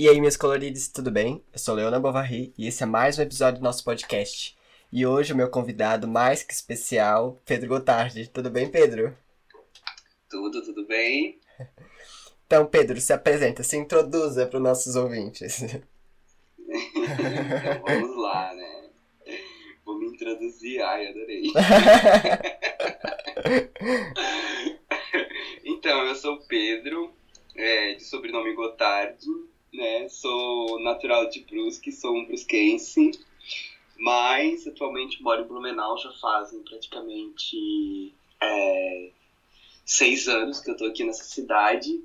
E aí, meus coloridos, tudo bem? Eu sou Leona Bovary e esse é mais um episódio do nosso podcast. E hoje o meu convidado mais que especial, Pedro Gotardi. Tudo bem, Pedro? Tudo, tudo bem. Então, Pedro, se apresenta, se introduza para os nossos ouvintes. então, vamos lá, né? Vou me introduzir. Ai, adorei. então, eu sou Pedro, é, de sobrenome Gotardi né? Sou natural de Brusque, sou um brusquense, mas atualmente moro em Blumenau já fazem praticamente é, seis anos que eu tô aqui nessa cidade.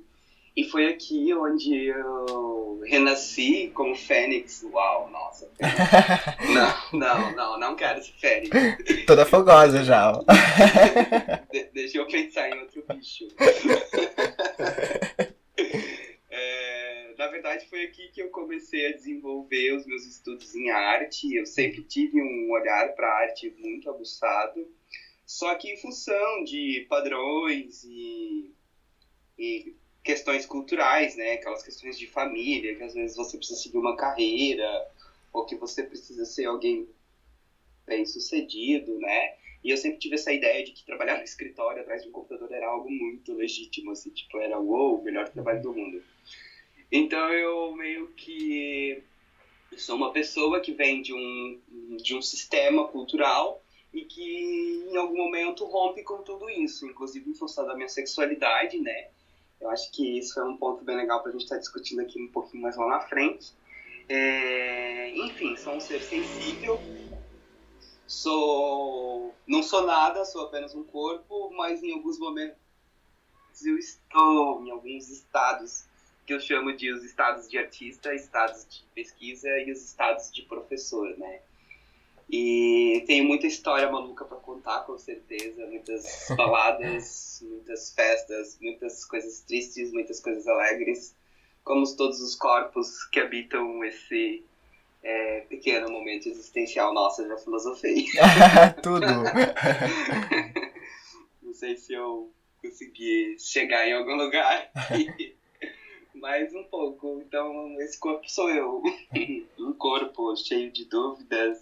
E foi aqui onde eu renasci como Fênix. Uau, nossa. não, não, não, não quero ser Fênix. Toda fogosa já. De deixa eu pensar em outro bicho. Verdade, foi aqui que eu comecei a desenvolver os meus estudos em arte. Eu sempre tive um olhar para arte muito aguçado, só que em função de padrões e, e questões culturais, né? Aquelas questões de família, que às vezes você precisa seguir uma carreira, ou que você precisa ser alguém bem sucedido, né? E eu sempre tive essa ideia de que trabalhar no escritório atrás de um computador era algo muito legítimo, assim, tipo, era o melhor trabalho do mundo. Então eu meio que sou uma pessoa que vem de um, de um sistema cultural e que em algum momento rompe com tudo isso, inclusive em função da minha sexualidade, né? Eu acho que isso é um ponto bem legal para a gente estar tá discutindo aqui um pouquinho mais lá na frente. É... Enfim, sou um ser sensível, sou não sou nada, sou apenas um corpo, mas em alguns momentos eu estou em alguns estados que eu chamo de os estados de artista, estados de pesquisa e os estados de professor, né? E tenho muita história maluca para contar, com certeza, muitas baladas, muitas festas, muitas coisas tristes, muitas coisas alegres, como todos os corpos que habitam esse é, pequeno momento existencial nosso, eu já filosofei. Tudo! Não sei se eu consegui chegar em algum lugar mais um pouco. Então, esse corpo sou eu. um corpo cheio de dúvidas,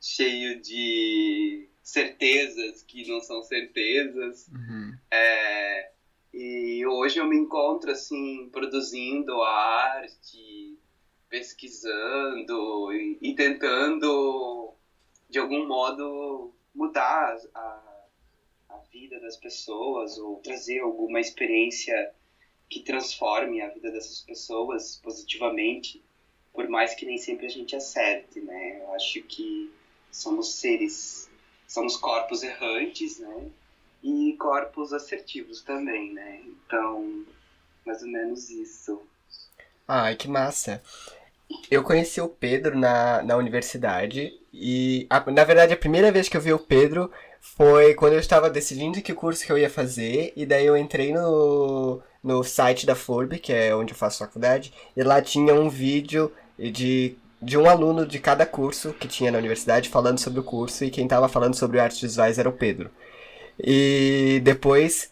cheio de certezas que não são certezas. Uhum. É, e hoje eu me encontro, assim, produzindo arte, pesquisando e, e tentando, de algum modo, mudar a, a vida das pessoas ou trazer alguma experiência que transforme a vida dessas pessoas positivamente, por mais que nem sempre a gente acerte, né? Eu acho que somos seres, somos corpos errantes, né? E corpos assertivos também, né? Então, mais ou menos isso. Ai, que massa. Eu conheci o Pedro na, na universidade e, a, na verdade, a primeira vez que eu vi o Pedro foi quando eu estava decidindo que curso que eu ia fazer e daí eu entrei no, no site da FURB, que é onde eu faço faculdade, e lá tinha um vídeo de, de um aluno de cada curso que tinha na universidade falando sobre o curso, e quem estava falando sobre artes visuais era o Pedro. E depois,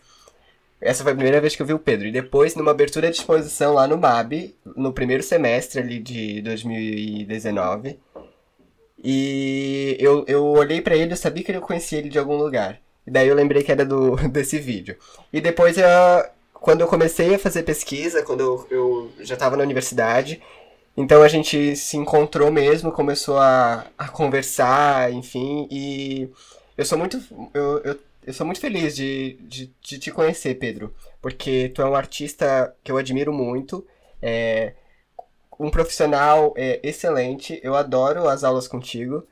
essa foi a primeira vez que eu vi o Pedro, e depois, numa abertura de exposição lá no MAB, no primeiro semestre ali de 2019, e eu, eu olhei para ele, eu sabia que eu conhecia ele de algum lugar. E daí eu lembrei que era do, desse vídeo. E depois eu, quando eu comecei a fazer pesquisa, quando eu, eu já estava na universidade, então a gente se encontrou mesmo, começou a, a conversar, enfim, e eu sou muito. Eu, eu, eu sou muito feliz de, de, de, te conhecer, Pedro, porque tu é um artista que eu admiro muito, é um profissional é, excelente, eu adoro as aulas contigo.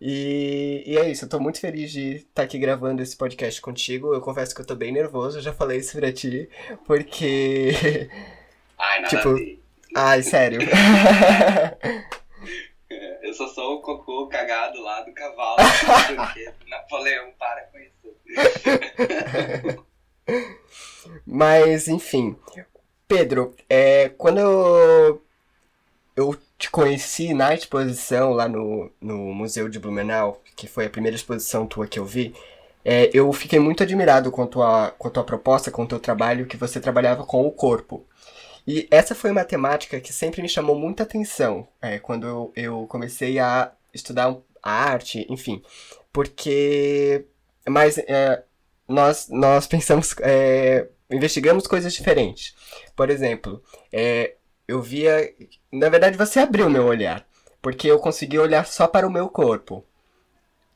E, e é isso, eu tô muito feliz de estar tá aqui gravando esse podcast contigo. Eu confesso que eu tô bem nervoso, eu já falei isso pra ti, porque. Ai, nada tipo. Ai, sério. eu sou só o cocô cagado lá do cavalo, Napoleão para com isso. Mas, enfim. Pedro, é, quando eu, eu te conheci na exposição lá no, no Museu de Blumenau, que foi a primeira exposição tua que eu vi, é, eu fiquei muito admirado com a, tua, com a tua proposta, com o teu trabalho, que você trabalhava com o corpo. E essa foi uma temática que sempre me chamou muita atenção é, quando eu, eu comecei a estudar a arte, enfim. Porque. Mas é, nós, nós pensamos. É, investigamos coisas diferentes. Por exemplo, é, eu via. Na verdade, você abriu meu olhar. Porque eu consegui olhar só para o meu corpo.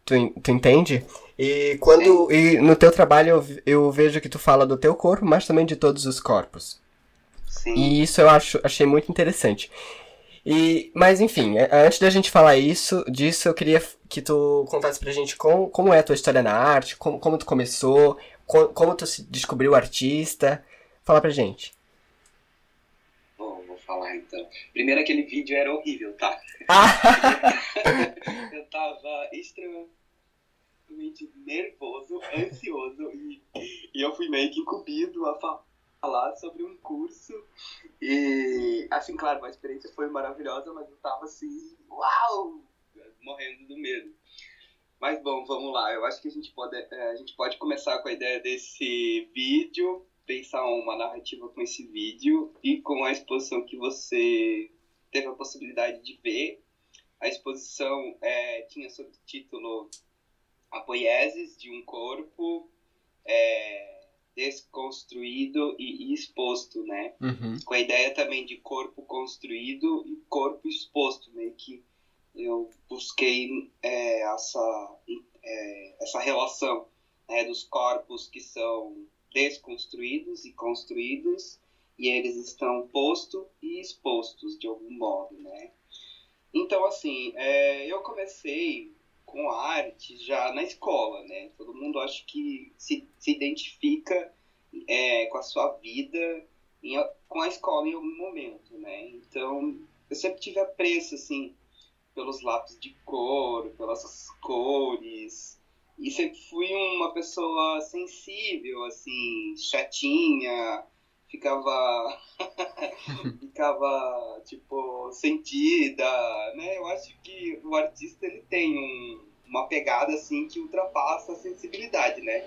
Tu, tu entende? E quando. E no teu trabalho eu, eu vejo que tu fala do teu corpo, mas também de todos os corpos. Sim. E isso eu acho, achei muito interessante. E, mas enfim, é, antes da gente falar isso, disso, eu queria que tu contasse pra gente como, como é a tua história na arte, como, como tu começou, como, como tu se descobriu artista. Fala pra gente. Falar então. Primeiro aquele vídeo era horrível, tá? Ah. eu tava extremamente nervoso, ansioso e, e eu fui meio que incumbido a falar falar sobre um curso. E, assim, claro, a experiência foi maravilhosa, mas eu tava assim, uau! Morrendo do medo. Mas bom, vamos lá. Eu acho que a gente pode, é, a gente pode começar com a ideia desse vídeo, pensar uma narrativa com esse vídeo e com a exposição que você teve a possibilidade de ver. A exposição é, tinha sob título A Poieses de um Corpo. É, desconstruído e exposto, né? Uhum. Com a ideia também de corpo construído e corpo exposto, meio que eu busquei é, essa, é, essa relação né, dos corpos que são desconstruídos e construídos e eles estão posto e expostos de algum modo, né? Então, assim, é, eu comecei com arte já na escola, né? Todo mundo acho que se, se identifica é, com a sua vida em, com a escola em algum momento, né? Então, eu sempre tive apreço, assim, pelos lápis de cor, pelas cores, e sempre fui uma pessoa sensível, assim, chatinha, ficava ficava tipo sentida né? Eu acho que o artista ele tem um, uma pegada assim que ultrapassa a sensibilidade né?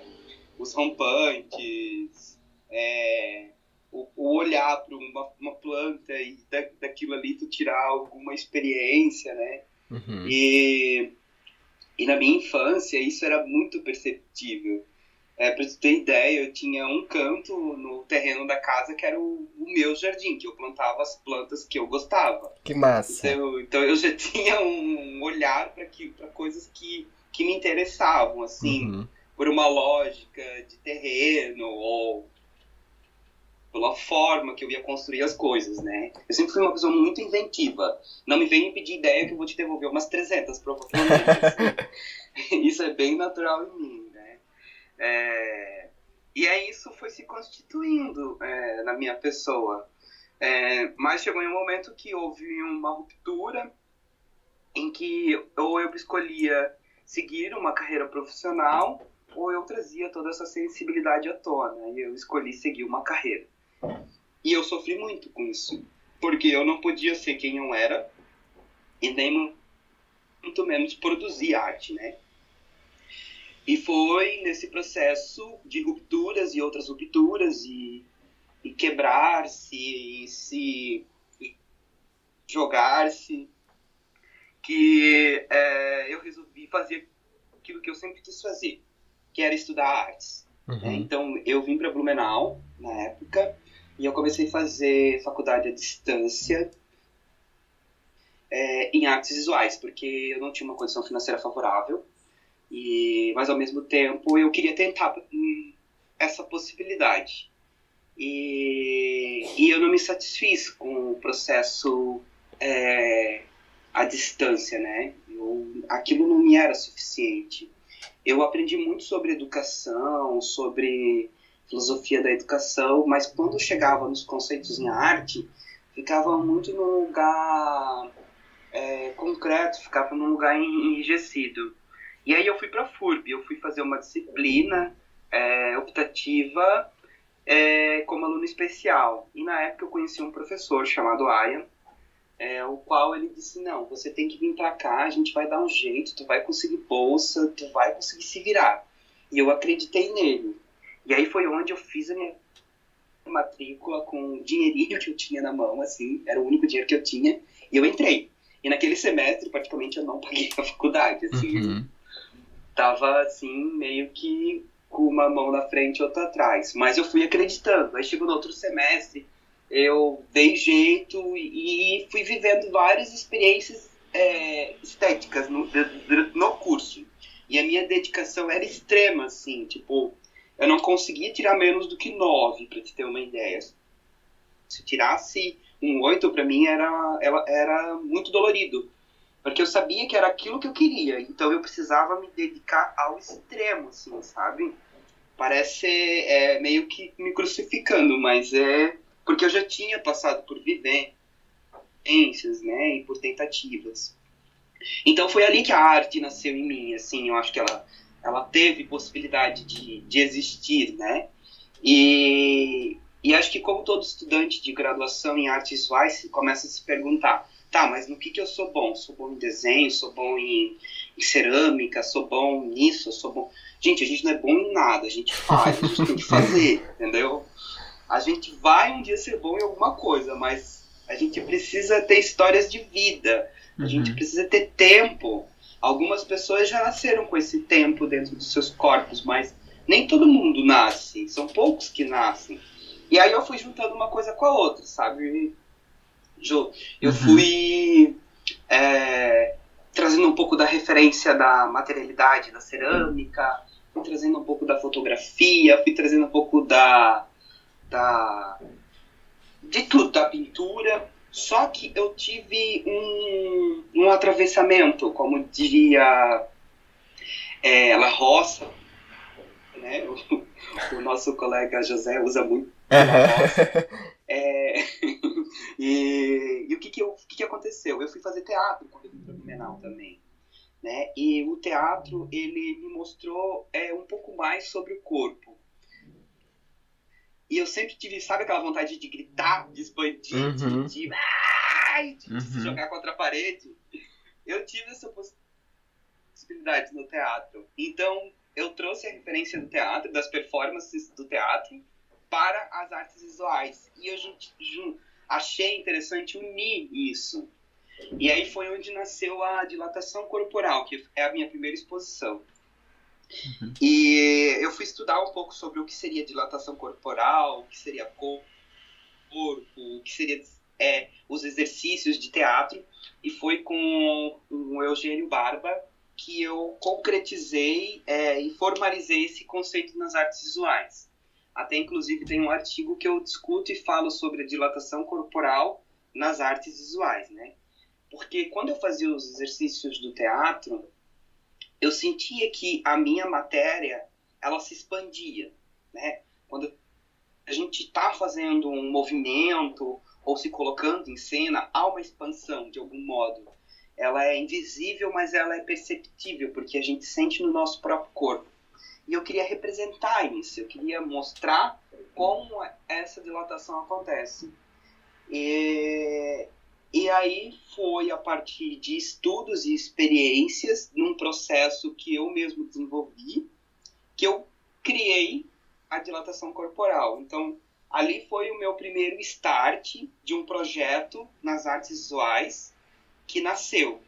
Os rompantes é, o, o, olhar para uma, uma, planta e da, daquilo ali tu tirar alguma experiência né? Uhum. e e na minha infância isso era muito perceptível é, pra tu ter ideia, eu tinha um canto no terreno da casa que era o, o meu jardim, que eu plantava as plantas que eu gostava. Que massa! Então, então eu já tinha um olhar para coisas que, que me interessavam, assim, uhum. por uma lógica de terreno ou pela forma que eu ia construir as coisas, né? Eu sempre fui uma pessoa muito inventiva. Não me venha pedir ideia que eu vou te devolver umas 300, provavelmente. Isso é bem natural em mim. É, e aí isso foi se constituindo é, na minha pessoa. É, mas chegou em um momento que houve uma ruptura em que ou eu escolhia seguir uma carreira profissional ou eu trazia toda essa sensibilidade à tona e eu escolhi seguir uma carreira. E eu sofri muito com isso, porque eu não podia ser quem eu era e nem muito menos produzir arte, né? E foi nesse processo de rupturas e outras rupturas e, e quebrar-se e se jogar-se que é, eu resolvi fazer aquilo que eu sempre quis fazer, que era estudar artes. Uhum. Né? Então eu vim para Blumenau na época e eu comecei a fazer faculdade à distância é, em artes visuais, porque eu não tinha uma condição financeira favorável e, mas ao mesmo tempo eu queria tentar hum, essa possibilidade. E, e eu não me satisfiz com o processo é, à distância, né? Eu, aquilo não me era suficiente. Eu aprendi muito sobre educação, sobre filosofia da educação, mas quando chegava nos conceitos em arte, ficava muito num lugar é, concreto, ficava num lugar enrijecido. E aí eu fui para a FURB, eu fui fazer uma disciplina é, optativa é, como aluno especial. E na época eu conheci um professor chamado Ayan, é, o qual ele disse, não, você tem que vir para cá, a gente vai dar um jeito, tu vai conseguir bolsa, tu vai conseguir se virar. E eu acreditei nele. E aí foi onde eu fiz a minha matrícula com o dinheirinho que eu tinha na mão, assim, era o único dinheiro que eu tinha, e eu entrei. E naquele semestre, praticamente, eu não paguei a faculdade, assim. Uhum. Tava, assim, meio que com uma mão na frente e outra atrás. Mas eu fui acreditando. Aí chegou no outro semestre, eu dei jeito e fui vivendo várias experiências é, estéticas no, no curso. E a minha dedicação era extrema, assim, tipo, eu não conseguia tirar menos do que nove, para te ter uma ideia. Se tirasse um oito, para mim era, era, era muito dolorido. Porque eu sabia que era aquilo que eu queria. Então eu precisava me dedicar ao extremo, assim, sabe? Parece é, meio que me crucificando, mas é porque eu já tinha passado por vivências, né? E por tentativas. Então foi ali que a arte nasceu em mim, assim, eu acho que ela, ela teve possibilidade de, de existir, né? E, e acho que como todo estudante de graduação em artes visuais começa a se perguntar, tá, mas no que, que eu sou bom? Sou bom em desenho, sou bom em, em cerâmica, sou bom nisso, sou bom... Gente, a gente não é bom em nada, a gente faz, a gente tem que fazer, entendeu? A gente vai um dia ser bom em alguma coisa, mas a gente precisa ter histórias de vida, a uhum. gente precisa ter tempo. Algumas pessoas já nasceram com esse tempo dentro dos seus corpos, mas nem todo mundo nasce. São poucos que nascem. E aí eu fui juntando uma coisa com a outra, sabe, Jo? Eu uhum. fui é, trazendo um pouco da referência da materialidade da cerâmica, fui trazendo um pouco da fotografia, fui trazendo um pouco da, da de tudo, da pintura. Só que eu tive um, um atravessamento, como diria é, La Roça, né? O, o, nosso colega José usa muito é, e, e, o que que, eu, o que que aconteceu? Eu fui fazer teatro quando eu para Blumenau também. Né? E o teatro, ele me mostrou é, um pouco mais sobre o corpo. E eu sempre tive, sabe aquela vontade de gritar, de expandir, uhum. de, de, de, uhum. se jogar contra a parede? Eu tive essa possibilidade no teatro. Então, eu trouxe a referência do teatro, das performances do teatro, para as artes visuais. E eu achei interessante unir isso. E aí foi onde nasceu a dilatação corporal, que é a minha primeira exposição. Uhum. E eu fui estudar um pouco sobre o que seria dilatação corporal, o que seria corpo, o que seria é, os exercícios de teatro, e foi com o Eugênio Barba que eu concretizei é, e formalizei esse conceito nas artes visuais. Até inclusive tem um artigo que eu discuto e falo sobre a dilatação corporal nas artes visuais, né? Porque quando eu fazia os exercícios do teatro, eu sentia que a minha matéria ela se expandia, né? Quando a gente está fazendo um movimento ou se colocando em cena, há uma expansão de algum modo. Ela é invisível, mas ela é perceptível porque a gente sente no nosso próprio corpo. E eu queria representar isso, eu queria mostrar como essa dilatação acontece. E, e aí foi a partir de estudos e experiências, num processo que eu mesmo desenvolvi, que eu criei a dilatação corporal. Então, ali foi o meu primeiro start de um projeto nas artes visuais que nasceu.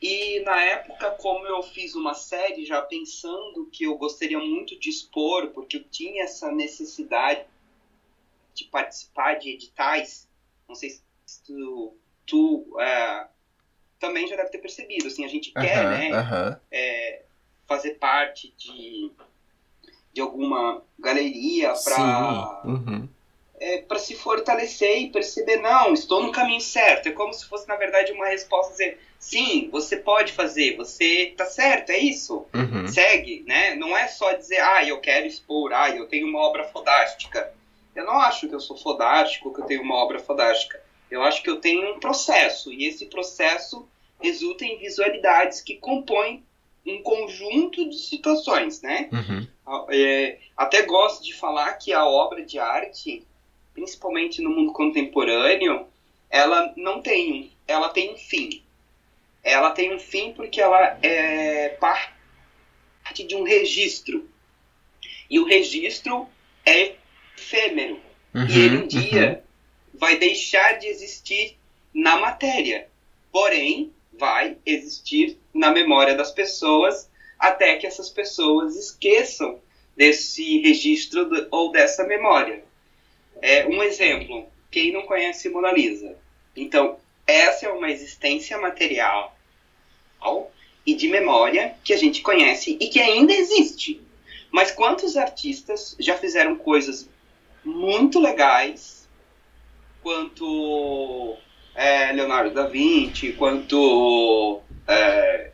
E na época, como eu fiz uma série já pensando que eu gostaria muito de expor, porque eu tinha essa necessidade de participar de editais, não sei se tu, tu é, também já deve ter percebido, assim, a gente uh -huh, quer, né, uh -huh. é, fazer parte de, de alguma galeria para uhum. é, para se fortalecer e perceber, não, estou no caminho certo. É como se fosse, na verdade, uma resposta dizer, sim, você pode fazer, você tá certo, é isso. Uhum. Segue, né? Não é só dizer, ah, eu quero expor, ah, eu tenho uma obra fodástica. Eu não acho que eu sou fodástico, que eu tenho uma obra fodástica. Eu acho que eu tenho um processo, e esse processo resulta em visualidades que compõem um conjunto de situações, né? Uhum. É, até gosto de falar que a obra de arte, principalmente no mundo contemporâneo, ela não tem, ela tem um fim. Ela tem um fim porque ela é parte de um registro. E o registro é efêmero. Uhum, e ele um dia uhum. Vai deixar de existir na matéria. Porém, vai existir na memória das pessoas até que essas pessoas esqueçam desse registro ou dessa memória. É, um exemplo, quem não conhece Mona Lisa? Então, essa é uma existência material e de memória que a gente conhece e que ainda existe. Mas quantos artistas já fizeram coisas muito legais, quanto é, Leonardo da Vinci, quanto é,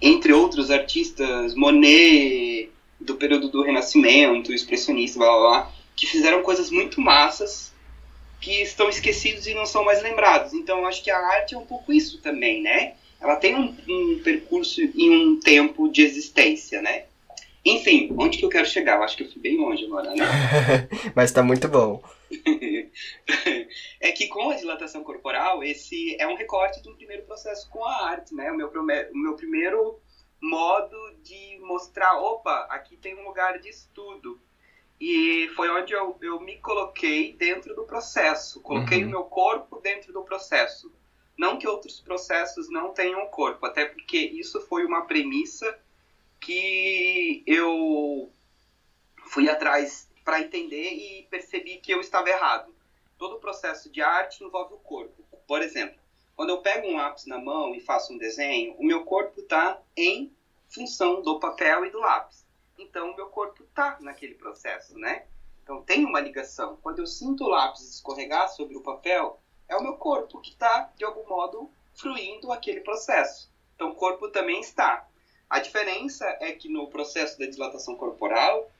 entre outros artistas, Monet, do período do Renascimento, expressionista, blá blá blá, que fizeram coisas muito massas que estão esquecidos e não são mais lembrados. Então, acho que a arte é um pouco isso também, né? Ela tem um, um percurso e um tempo de existência, né? Enfim, onde que eu quero chegar? Eu acho que eu fui bem longe agora, né? Mas tá muito bom. é que com a dilatação corporal, esse é um recorte do primeiro processo com a arte, né? O meu, o meu primeiro modo de mostrar, opa, aqui tem um lugar de estudo. E foi onde eu, eu me coloquei dentro do processo. Coloquei uhum. o meu corpo dentro do processo. Não que outros processos não tenham corpo, até porque isso foi uma premissa que eu fui atrás para entender e percebi que eu estava errado. Todo o processo de arte envolve o corpo. Por exemplo, quando eu pego um lápis na mão e faço um desenho, o meu corpo está em função do papel e do lápis. Então, o meu corpo está naquele processo, né? Então, tem uma ligação. Quando eu sinto o lápis escorregar sobre o papel, é o meu corpo que está, de algum modo, fruindo aquele processo. Então, o corpo também está. A diferença é que no processo da dilatação corporal,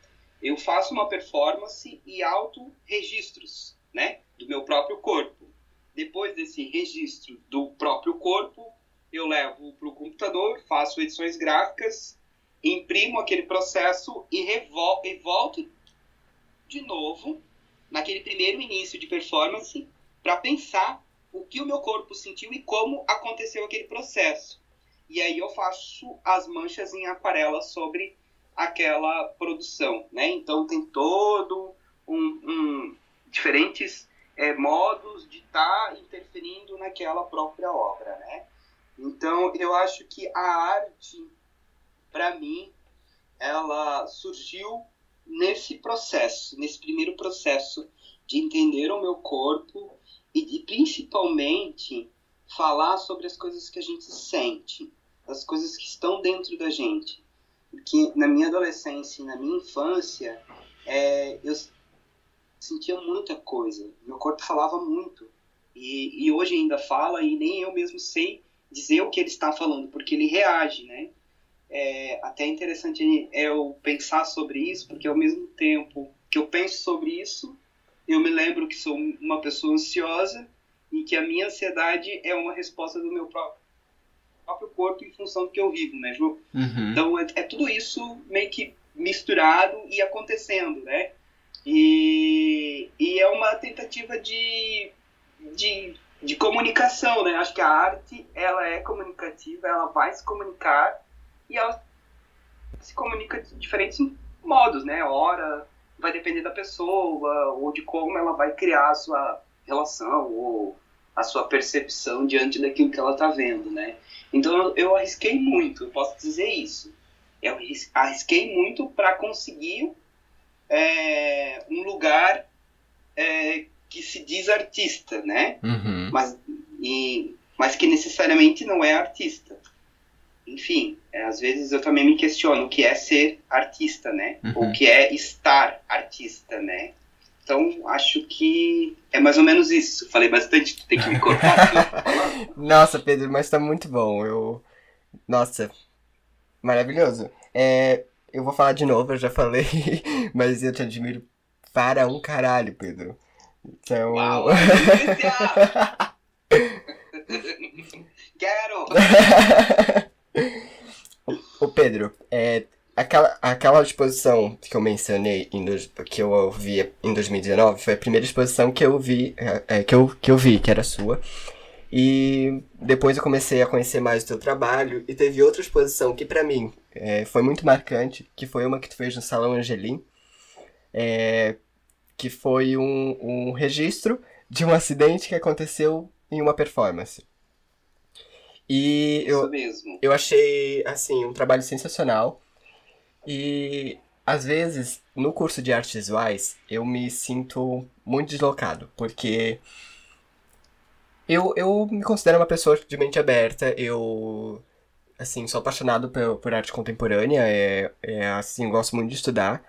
eu faço uma performance e auto-registros, né? Do meu próprio corpo. Depois desse registro do próprio corpo, eu levo para o computador, faço edições gráficas, imprimo aquele processo e, e volto de novo naquele primeiro início de performance para pensar o que o meu corpo sentiu e como aconteceu aquele processo. E aí eu faço as manchas em aquarela sobre aquela produção, né? Então tem todo um, um diferentes é, modos de estar tá interferindo naquela própria obra, né? Então eu acho que a arte, para mim, ela surgiu nesse processo, nesse primeiro processo de entender o meu corpo e de principalmente falar sobre as coisas que a gente sente, as coisas que estão dentro da gente. Porque na minha adolescência e na minha infância, é, eu sentia muita coisa. Meu corpo falava muito. E, e hoje ainda fala e nem eu mesmo sei dizer o que ele está falando, porque ele reage, né? É até interessante eu pensar sobre isso, porque ao mesmo tempo que eu penso sobre isso, eu me lembro que sou uma pessoa ansiosa e que a minha ansiedade é uma resposta do meu próprio próprio corpo em função do que eu vivo, né, Ju? Uhum. Então é, é, tudo isso meio que misturado e acontecendo, né? E, e é uma tentativa de, de, de comunicação, né? Acho que a arte, ela é comunicativa, ela vai se comunicar e ela se comunica de diferentes modos, né? Hora vai depender da pessoa ou de como ela vai criar a sua relação ou a sua percepção diante daquilo que ela está vendo, né? Então eu arrisquei muito, eu posso dizer isso. Eu arrisquei muito para conseguir é, um lugar é, que se diz artista, né? Uhum. Mas, e, mas que necessariamente não é artista. Enfim, é, às vezes eu também me questiono o que é ser artista, né? Uhum. O que é estar artista, né? Então, acho que é mais ou menos isso. Falei bastante, tem que me cortar. Nossa, Pedro, mas tá muito bom. Eu. Nossa, maravilhoso. É, eu vou falar de novo, eu já falei, mas eu te admiro para um caralho, Pedro. Então. Uau, Quero! o Pedro, é, Aquela, aquela exposição que eu mencionei, em que eu vi em 2019, foi a primeira exposição que eu vi, é, é, que, eu, que eu vi, que era sua. E depois eu comecei a conhecer mais o teu trabalho, e teve outra exposição que para mim é, foi muito marcante, que foi uma que tu fez no Salão Angelim, é, que foi um, um registro de um acidente que aconteceu em uma performance. E eu, eu achei, assim, um trabalho sensacional. E, às vezes, no curso de artes visuais, eu me sinto muito deslocado, porque eu, eu me considero uma pessoa de mente aberta, eu, assim, sou apaixonado por, por arte contemporânea, é, é, assim, gosto muito de estudar.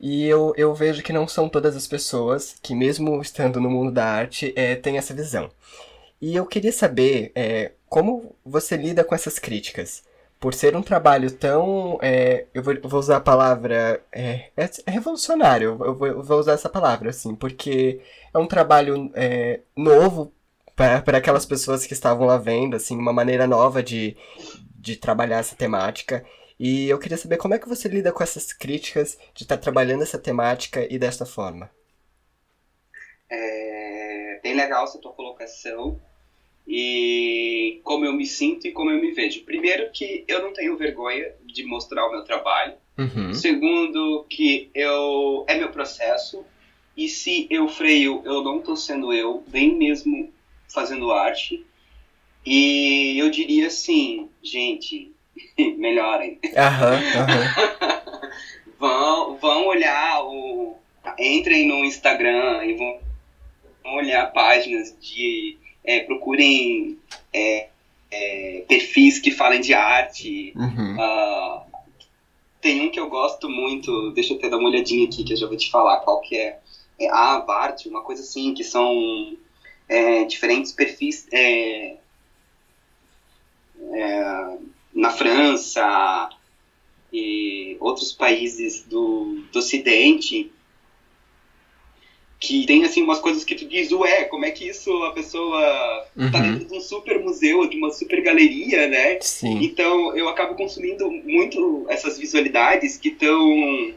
E eu, eu vejo que não são todas as pessoas que, mesmo estando no mundo da arte, é, têm essa visão. E eu queria saber é, como você lida com essas críticas. Por ser um trabalho tão. É, eu, vou, vou, usar a palavra. É, é, é revolucionário, eu vou, eu vou, usar essa palavra, assim, porque é um trabalho é, novo para aquelas pessoas que estavam lá vendo, assim, uma maneira nova de, de trabalhar essa temática. E eu queria saber como é que você lida com essas críticas de estar trabalhando essa temática e desta forma. É bem legal essa tua colocação e como eu me sinto e como eu me vejo. Primeiro que eu não tenho vergonha de mostrar o meu trabalho. Uhum. Segundo que eu é meu processo e se eu freio, eu não estou sendo eu, nem mesmo fazendo arte. E eu diria assim, gente, melhorem. Uhum. vão, vão olhar o. Entrem no Instagram e vão olhar páginas de. É, procurem é, é, perfis que falem de arte. Uhum. Uh, tem um que eu gosto muito, deixa eu até dar uma olhadinha aqui que eu já vou te falar qual que é. É a Bart, uma coisa assim, que são é, diferentes perfis é, é, na França e outros países do, do Ocidente que tem assim umas coisas que tu diz, ué, como é que isso a pessoa tá uhum. tá dentro de um super museu, de uma super galeria, né? Sim. Então eu acabo consumindo muito essas visualidades que estão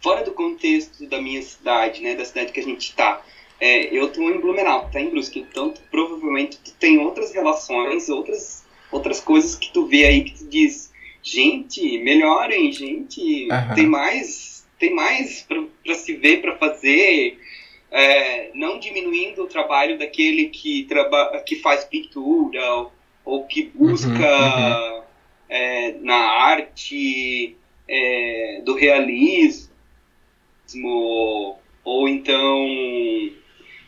fora do contexto da minha cidade, né? Da cidade que a gente está. É, eu estou em Blumenau, tá em Brusque, então provavelmente tu tem outras relações, outras, outras coisas que tu vê aí que tu diz, gente, melhorem, gente, uhum. tem mais, tem mais para se ver, para fazer, é, não diminuindo o trabalho daquele que, traba que faz pintura ou, ou que busca uhum, uhum. É, na arte é, do realismo ou então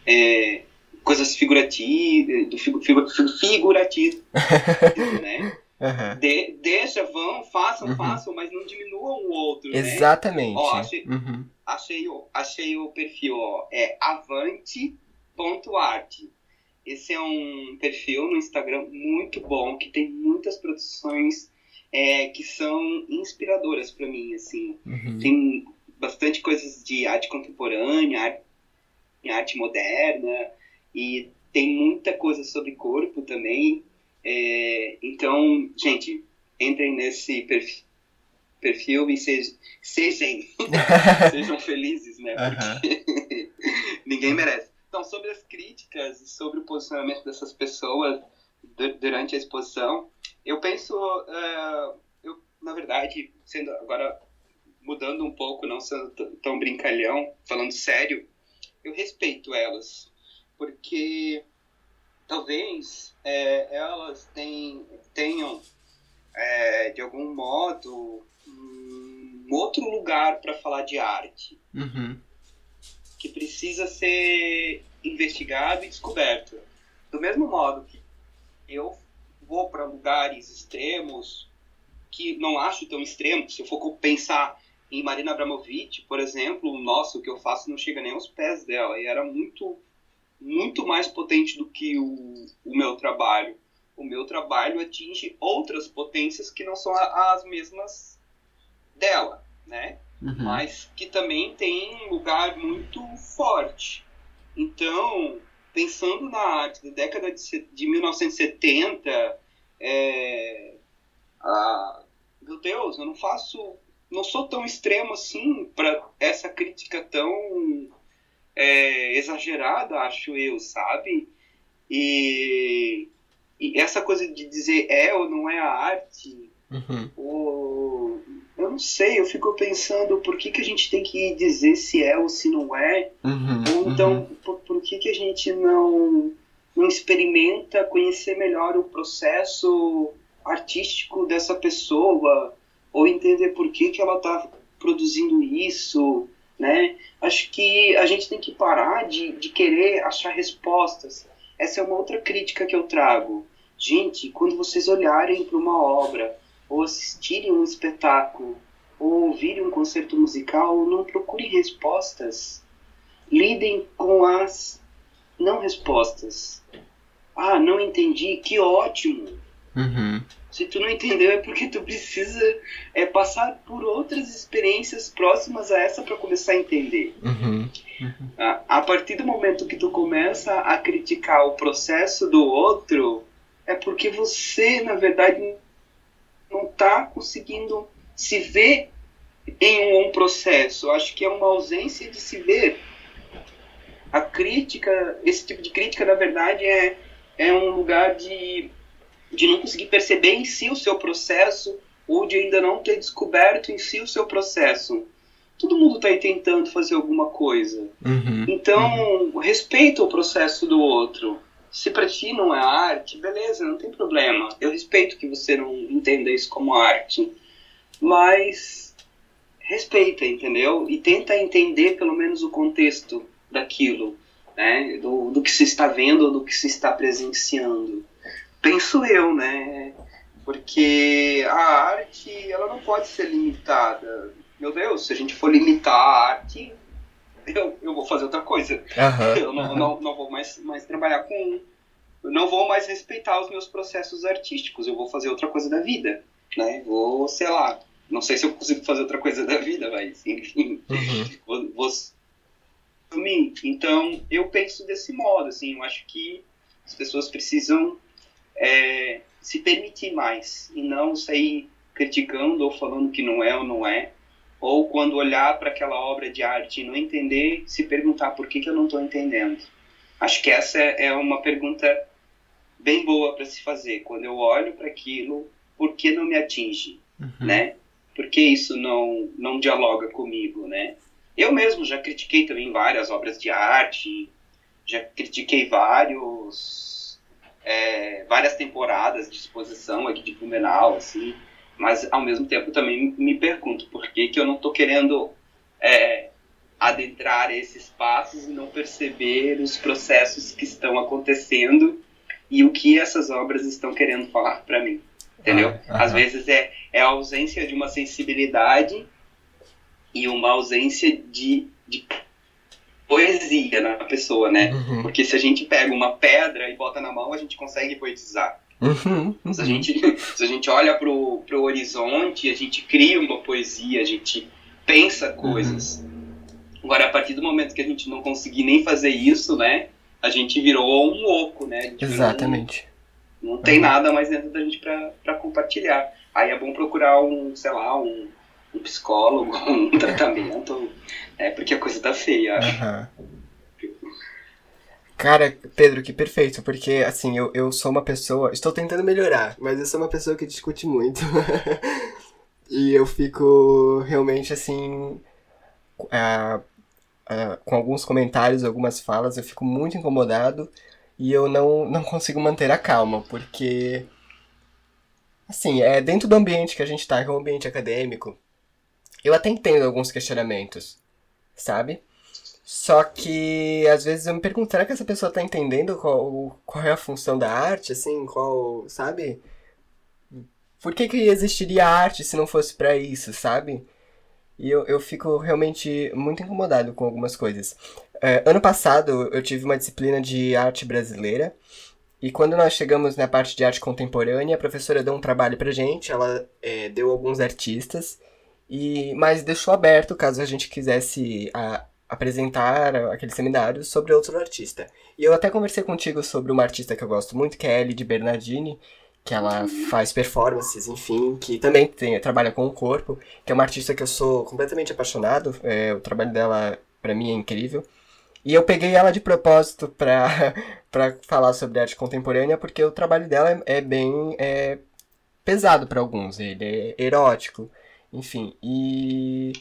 é, coisas figurativas, do figu, figu, figurativo, né? Uhum. De, deixa, vão, façam, uhum. façam, mas não diminuam o outro, né? Exatamente. Né? Ó, achei, uhum. achei, achei o perfil, ó, é avante.art. Esse é um perfil no Instagram muito bom, que tem muitas produções é, que são inspiradoras para mim, assim. Uhum. Tem bastante coisas de arte contemporânea, arte arte moderna e tem muita coisa sobre corpo também. É, então, gente, entrem nesse perfil, perfil e sejam, sejam, felizes, né? Porque uhum. ninguém merece. Então, sobre as críticas e sobre o posicionamento dessas pessoas durante a exposição, eu penso, uh, eu, na verdade, sendo agora mudando um pouco, não sendo tão brincalhão, falando sério, eu respeito elas, porque talvez é, elas tem, tenham, é, de algum modo, um outro lugar para falar de arte, uhum. que precisa ser investigado e descoberto. Do mesmo modo que eu vou para lugares extremos, que não acho tão extremos, se eu for pensar em Marina Abramovic, por exemplo, o nosso, o que eu faço, não chega nem aos pés dela. E era muito, muito mais potente do que o, o meu trabalho. O meu trabalho atinge outras potências que não são as mesmas dela, né? Uhum. Mas que também tem um lugar muito forte. Então, pensando na arte da década de, de 1970, é, ah, meu Deus, eu não faço não sou tão extremo assim para essa crítica tão é, exagerada, acho eu, sabe? E, e, essa coisa de dizer é ou não é a arte, uhum. ou, eu não sei, eu fico pensando por que, que a gente tem que dizer se é ou se não é. Uhum, ou então, uhum. por, por que, que a gente não, não experimenta conhecer melhor o processo artístico dessa pessoa, ou entender por que, que ela está produzindo isso, né? Acho que a gente tem que parar de, de querer achar respostas. Essa é uma outra crítica que eu trago. Gente, quando vocês olharem para uma obra, ou assistirem um espetáculo, ou ouvirem um concerto musical, não procurem respostas. Lidem com as não respostas. Ah, não entendi, que ótimo! Uhum. Se tu não entendeu é porque tu precisa é, passar por outras experiências próximas a essa para começar a entender. Uhum. A, a partir do momento que tu começa a criticar o processo do outro, é porque você, na verdade, não está conseguindo se ver em um processo. Acho que é uma ausência de se ver. A crítica, esse tipo de crítica, na verdade, é, é um lugar de de não conseguir perceber em si o seu processo ou de ainda não ter descoberto em si o seu processo. Todo mundo está aí tentando fazer alguma coisa. Uhum. Então, uhum. respeita o processo do outro. Se para ti não é arte, beleza, não tem problema. Eu respeito que você não entenda isso como arte. Mas respeita, entendeu? E tenta entender pelo menos o contexto daquilo, né? Do, do que se está vendo ou do que se está presenciando. Penso eu, né? Porque a arte, ela não pode ser limitada. Meu Deus, se a gente for limitar a arte, eu, eu vou fazer outra coisa. Uhum, eu não, uhum. não, não vou mais, mais trabalhar com. Eu não vou mais respeitar os meus processos artísticos. Eu vou fazer outra coisa da vida. Né? Vou, sei lá. Não sei se eu consigo fazer outra coisa da vida, mas enfim. Uhum. Vou, vou então, eu penso desse modo, assim, eu acho que as pessoas precisam é, se permitir mais e não sair criticando ou falando que não é ou não é, ou quando olhar para aquela obra de arte e não entender, se perguntar por que, que eu não estou entendendo. Acho que essa é uma pergunta bem boa para se fazer. Quando eu olho para aquilo, por que não me atinge, uhum. né? Por que isso não não dialoga comigo, né? Eu mesmo já critiquei também várias obras de arte, já critiquei vários é, várias temporadas de exposição aqui de Blumenau, assim, mas ao mesmo tempo também me pergunto por que, que eu não estou querendo é, adentrar esses passos e não perceber os processos que estão acontecendo e o que essas obras estão querendo falar para mim, entendeu? Ah, Às vezes é, é a ausência de uma sensibilidade e uma ausência de, de poesia na pessoa, né? Uhum. Porque se a gente pega uma pedra e bota na mão, a gente consegue poetizar. Uhum. Se, a gente, se a gente olha pro, pro horizonte, a gente cria uma poesia, a gente pensa coisas. Uhum. Agora, a partir do momento que a gente não conseguir nem fazer isso, né? A gente virou um oco, né? Exatamente. Não, não tem nada mais dentro da gente para compartilhar. Aí é bom procurar um, sei lá, um, um psicólogo, um tratamento, é porque a coisa tá feia, acho. Uhum. Cara, Pedro, que perfeito, porque assim, eu, eu sou uma pessoa. Estou tentando melhorar, mas eu sou uma pessoa que discute muito. e eu fico realmente assim. Uh, uh, com alguns comentários, algumas falas, eu fico muito incomodado e eu não, não consigo manter a calma, porque. Assim, é dentro do ambiente que a gente tá, que é um ambiente acadêmico, eu até entendo alguns questionamentos, sabe? Só que às vezes eu me pergunto, será que essa pessoa tá entendendo qual, qual é a função da arte, assim, qual, sabe? Por que, que existiria arte se não fosse para isso, sabe? E eu, eu fico realmente muito incomodado com algumas coisas. É, ano passado eu tive uma disciplina de arte brasileira. E quando nós chegamos na parte de arte contemporânea, a professora deu um trabalho pra gente, ela é, deu alguns artistas e, mas deixou aberto caso a gente quisesse a, apresentar aquele seminário sobre outro artista. E eu até conversei contigo sobre uma artista que eu gosto muito, que é a Ellie de Bernardini, que ela faz performances, enfim, que também tem, trabalha com o corpo, que é uma artista que eu sou completamente apaixonado, é, o trabalho dela para mim é incrível. E eu peguei ela de propósito pra, pra falar sobre arte contemporânea, porque o trabalho dela é, é bem é, pesado para alguns, ele é erótico. Enfim, e,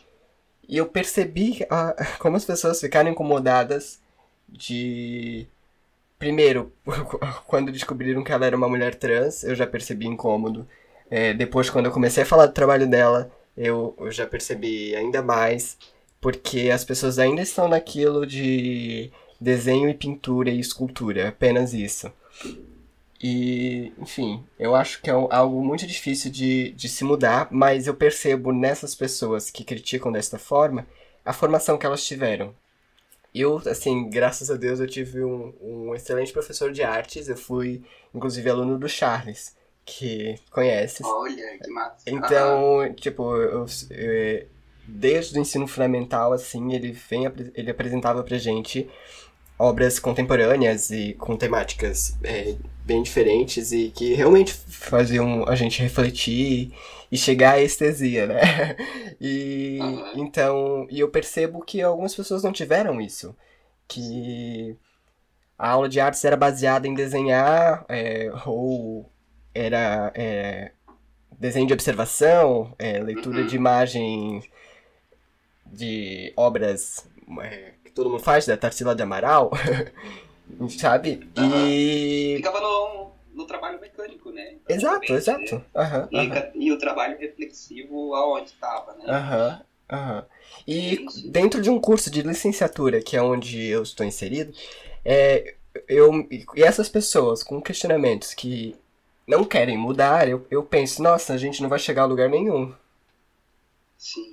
e eu percebi a, como as pessoas ficaram incomodadas de. Primeiro, quando descobriram que ela era uma mulher trans, eu já percebi incômodo. É, depois, quando eu comecei a falar do trabalho dela, eu, eu já percebi ainda mais, porque as pessoas ainda estão naquilo de desenho e pintura e escultura, apenas isso. E, enfim, eu acho que é algo muito difícil de, de se mudar, mas eu percebo nessas pessoas que criticam desta forma a formação que elas tiveram. Eu, assim, graças a Deus, eu tive um, um excelente professor de artes, eu fui, inclusive, aluno do Charles, que conhece. Olha, que massa. Então, ah. tipo, eu, eu, desde o ensino fundamental, assim, ele, vem, ele apresentava pra gente obras contemporâneas e com temáticas é, bem diferentes e que realmente faziam a gente refletir e chegar à estesia, né? E uhum. então, e eu percebo que algumas pessoas não tiveram isso, que a aula de artes era baseada em desenhar é, ou era é, desenho de observação, é, leitura uhum. de imagens de obras é, que todo mundo faz, da Tarsila de Amaral. sabe? E. Ficava no, no trabalho mecânico, né? Exato, exato. Uhum, e, e, o trabalho reflexivo aonde estava, né? Aham, aham. E dentro de um curso de licenciatura, que é onde eu estou inserido, é, eu, e essas pessoas com questionamentos que não querem mudar, eu, eu penso, nossa, a gente não vai chegar a lugar nenhum. Sim.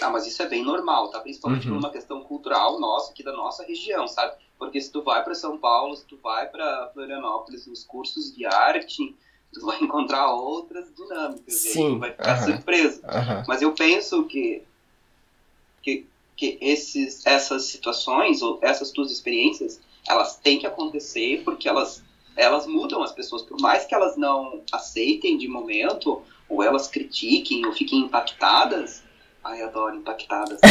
Ah, mas isso é bem normal, tá? Principalmente uhum. por uma questão cultural nossa, aqui da nossa região, sabe? Porque se tu vai para São Paulo, se tu vai para Florianópolis nos cursos de arte, tu vai encontrar outras dinâmicas. Sim. tu vai ficar uhum. surpreso. Uhum. Mas eu penso que, que, que esses, essas situações, ou essas tuas experiências, elas têm que acontecer porque elas, elas mudam as pessoas. Por mais que elas não aceitem de momento, ou elas critiquem, ou fiquem impactadas, Ai, adoro impactadas.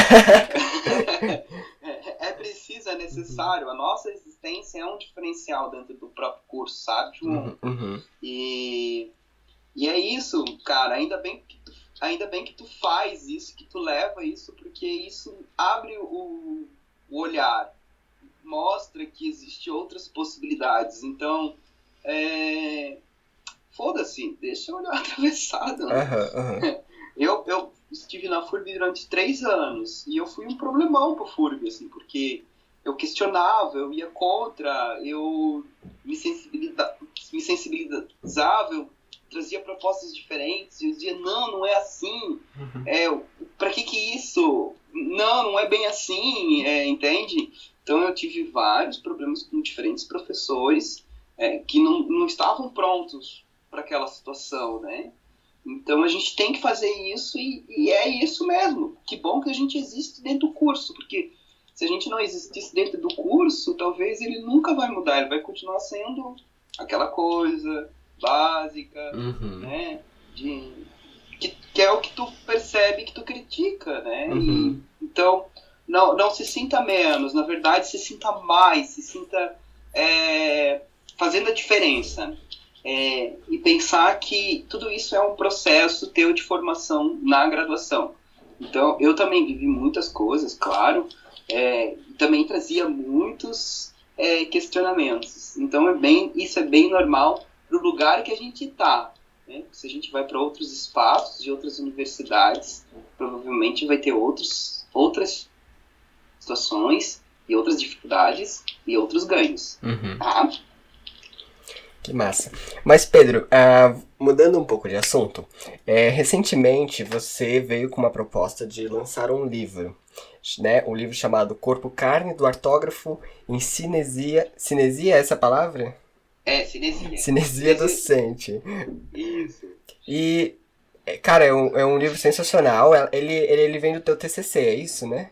é, é preciso, é necessário. A nossa existência é um diferencial dentro do próprio curso, sabe, João? Uhum, uhum. E, e é isso, cara. Ainda bem que tu, ainda bem que tu faz isso, que tu leva isso, porque isso abre o, o olhar, mostra que existem outras possibilidades. Então, é... foda-se, deixa o olhar atravessado. Né? Uhum, uhum. Eu, eu estive na FURB durante três anos e eu fui um problemão pro FURB, assim, porque eu questionava, eu ia contra, eu me, sensibiliza, me sensibilizava, eu trazia propostas diferentes, eu dizia, não, não é assim, uhum. é, para que que isso? Não, não é bem assim, é, entende? Então eu tive vários problemas com diferentes professores é, que não, não estavam prontos para aquela situação, né? Então a gente tem que fazer isso e, e, é isso mesmo. Que bom que a gente existe dentro do curso, porque se a gente não existisse dentro do curso, talvez ele nunca vai mudar, ele vai continuar sendo aquela coisa básica, uhum. né? De, que, que, é o que tu percebe, que tu critica, né? Uhum. E, então não, não se sinta menos, na verdade se sinta mais, se sinta é, fazendo a diferença. É, e pensar que tudo isso é um processo teu de formação na graduação. Então, eu também vivi muitas coisas, claro, é, também trazia muitos é, questionamentos. Então, é bem, isso é bem normal para o lugar que a gente está. Né? Se a gente vai para outros espaços de outras universidades, provavelmente vai ter outros, outras situações e outras dificuldades e outros ganhos. Uhum. Tá? Que massa. Mas, Pedro, uh, mudando um pouco de assunto, é, recentemente você veio com uma proposta de lançar um livro, né? Um livro chamado Corpo Carne, do Artógrafo em Cinesia. Cinesia é essa palavra? É, cinesia. Cinesia docente. Isso. E, é, cara, é um, é um livro sensacional. É, ele, ele, ele vem do teu TCC, é isso, né?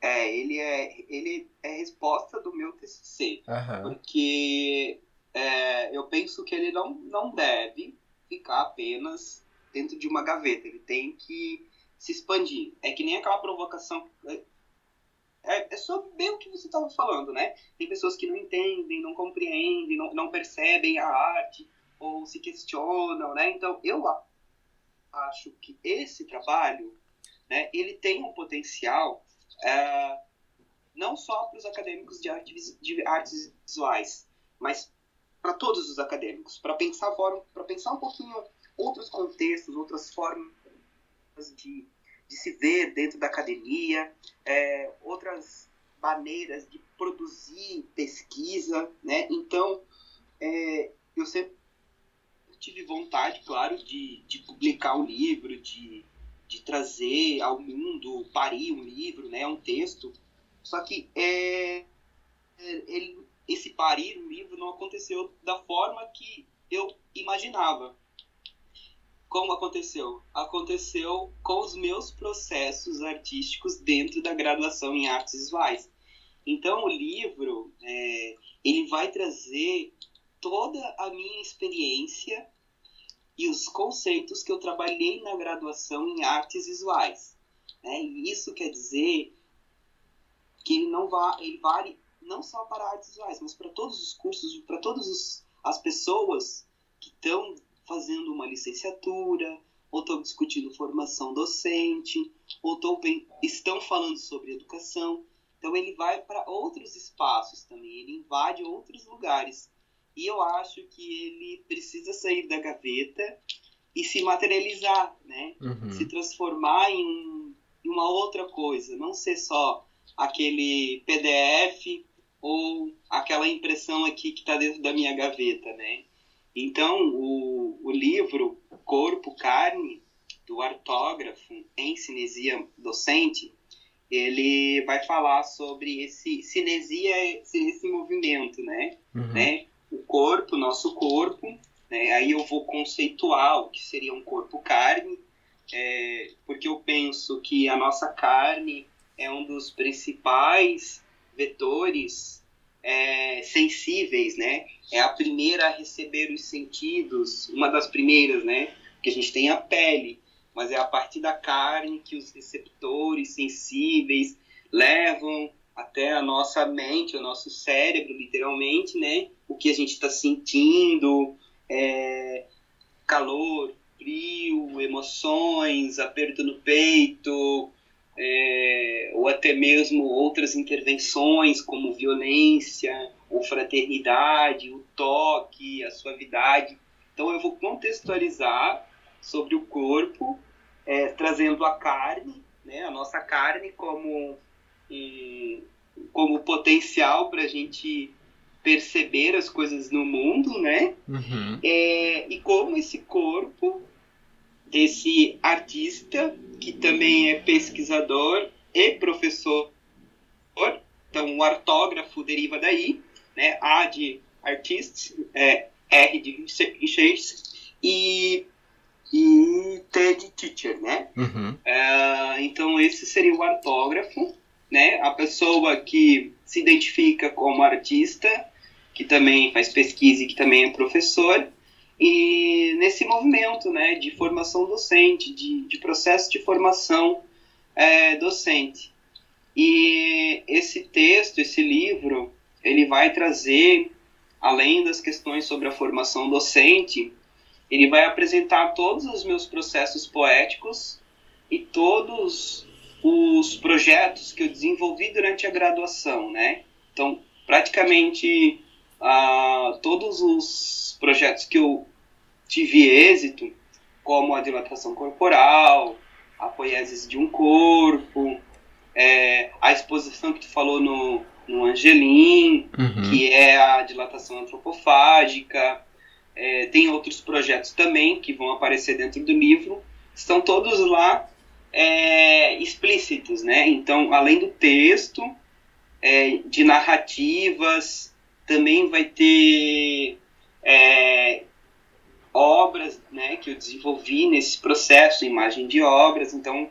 É, ele é, ele é resposta do meu TCC. Uhum. Porque é, eu penso que ele não, não deve ficar apenas dentro de uma gaveta. Ele tem que se expandir. É que nem aquela provocação. É, é, é só bem o que você estava falando, né? Tem pessoas que não entendem, não compreendem, não, não percebem a arte ou se questionam, né? Então, eu acho que esse trabalho, né, ele tem um potencial é, não só para os acadêmicos de, arte, de artes visuais, mas para todos os acadêmicos, para pensar pensar um pouquinho outros contextos, outras formas de, de se ver dentro da academia, é, outras maneiras de produzir pesquisa, né? Então, é, eu sempre tive vontade, claro, de, de publicar um livro, de, de trazer ao mundo, parir um livro, né? Um texto. Só que é, é ele, esse parir um livro não aconteceu da forma que eu imaginava. Como aconteceu? Aconteceu com os meus processos artísticos dentro da graduação em artes visuais. Então, o livro é, ele vai trazer toda a minha experiência e os conceitos que eu trabalhei na graduação em artes visuais. Né? E isso quer dizer que ele não vai, ele vale não só para artes visuais, mas para todos os cursos, para todas as pessoas que estão fazendo uma licenciatura, ou estão discutindo formação docente, ou tão, estão falando sobre educação. Então ele vai para outros espaços também, ele invade outros lugares. E eu acho que ele precisa sair da gaveta e se materializar, né? Uhum. Se transformar em, um, em uma outra coisa, não ser só aquele PDF ou aquela impressão aqui que está dentro da minha gaveta, né? Então, o, o livro Corpo, Carne, do artógrafo em cinesia docente, ele vai falar sobre esse cinesia, esse movimento, né? Uhum. né? O corpo, nosso corpo, né? aí eu vou conceituar o que seria um corpo-carne, é, porque eu penso que a nossa carne é um dos principais vetores é, sensíveis, né? É a primeira a receber os sentidos, uma das primeiras, né? Porque a gente tem a pele, mas é a partir da carne que os receptores sensíveis levam até a nossa mente, o nosso cérebro, literalmente, né? O que a gente está sentindo, é, calor, frio, emoções, aperto no peito, é, ou até mesmo outras intervenções como violência, ou fraternidade, o toque, a suavidade. Então eu vou contextualizar sobre o corpo, é, trazendo a carne, né, a nossa carne como um, como potencial para a gente perceber as coisas no mundo, né? Uhum. É, e como esse corpo desse artista, que também é pesquisador e professor. Então, o artógrafo deriva daí, né? A de artist, é, R de research e, e T de teacher, né? Uhum. É, então, esse seria o artógrafo, né? A pessoa que se identifica como artista, que também faz pesquisa e que também é professor, e nesse movimento né, de formação docente, de, de processo de formação é, docente. E esse texto, esse livro, ele vai trazer, além das questões sobre a formação docente, ele vai apresentar todos os meus processos poéticos e todos os projetos que eu desenvolvi durante a graduação, né? Então, praticamente todos os projetos que eu tive êxito, como a dilatação corporal, a poiesis de um corpo, é, a exposição que tu falou no, no Angelim, uhum. que é a dilatação antropofágica, é, tem outros projetos também que vão aparecer dentro do livro, estão todos lá é, explícitos, né? Então, além do texto, é, de narrativas, também vai ter é, obras né, que eu desenvolvi nesse processo, imagem de obras, então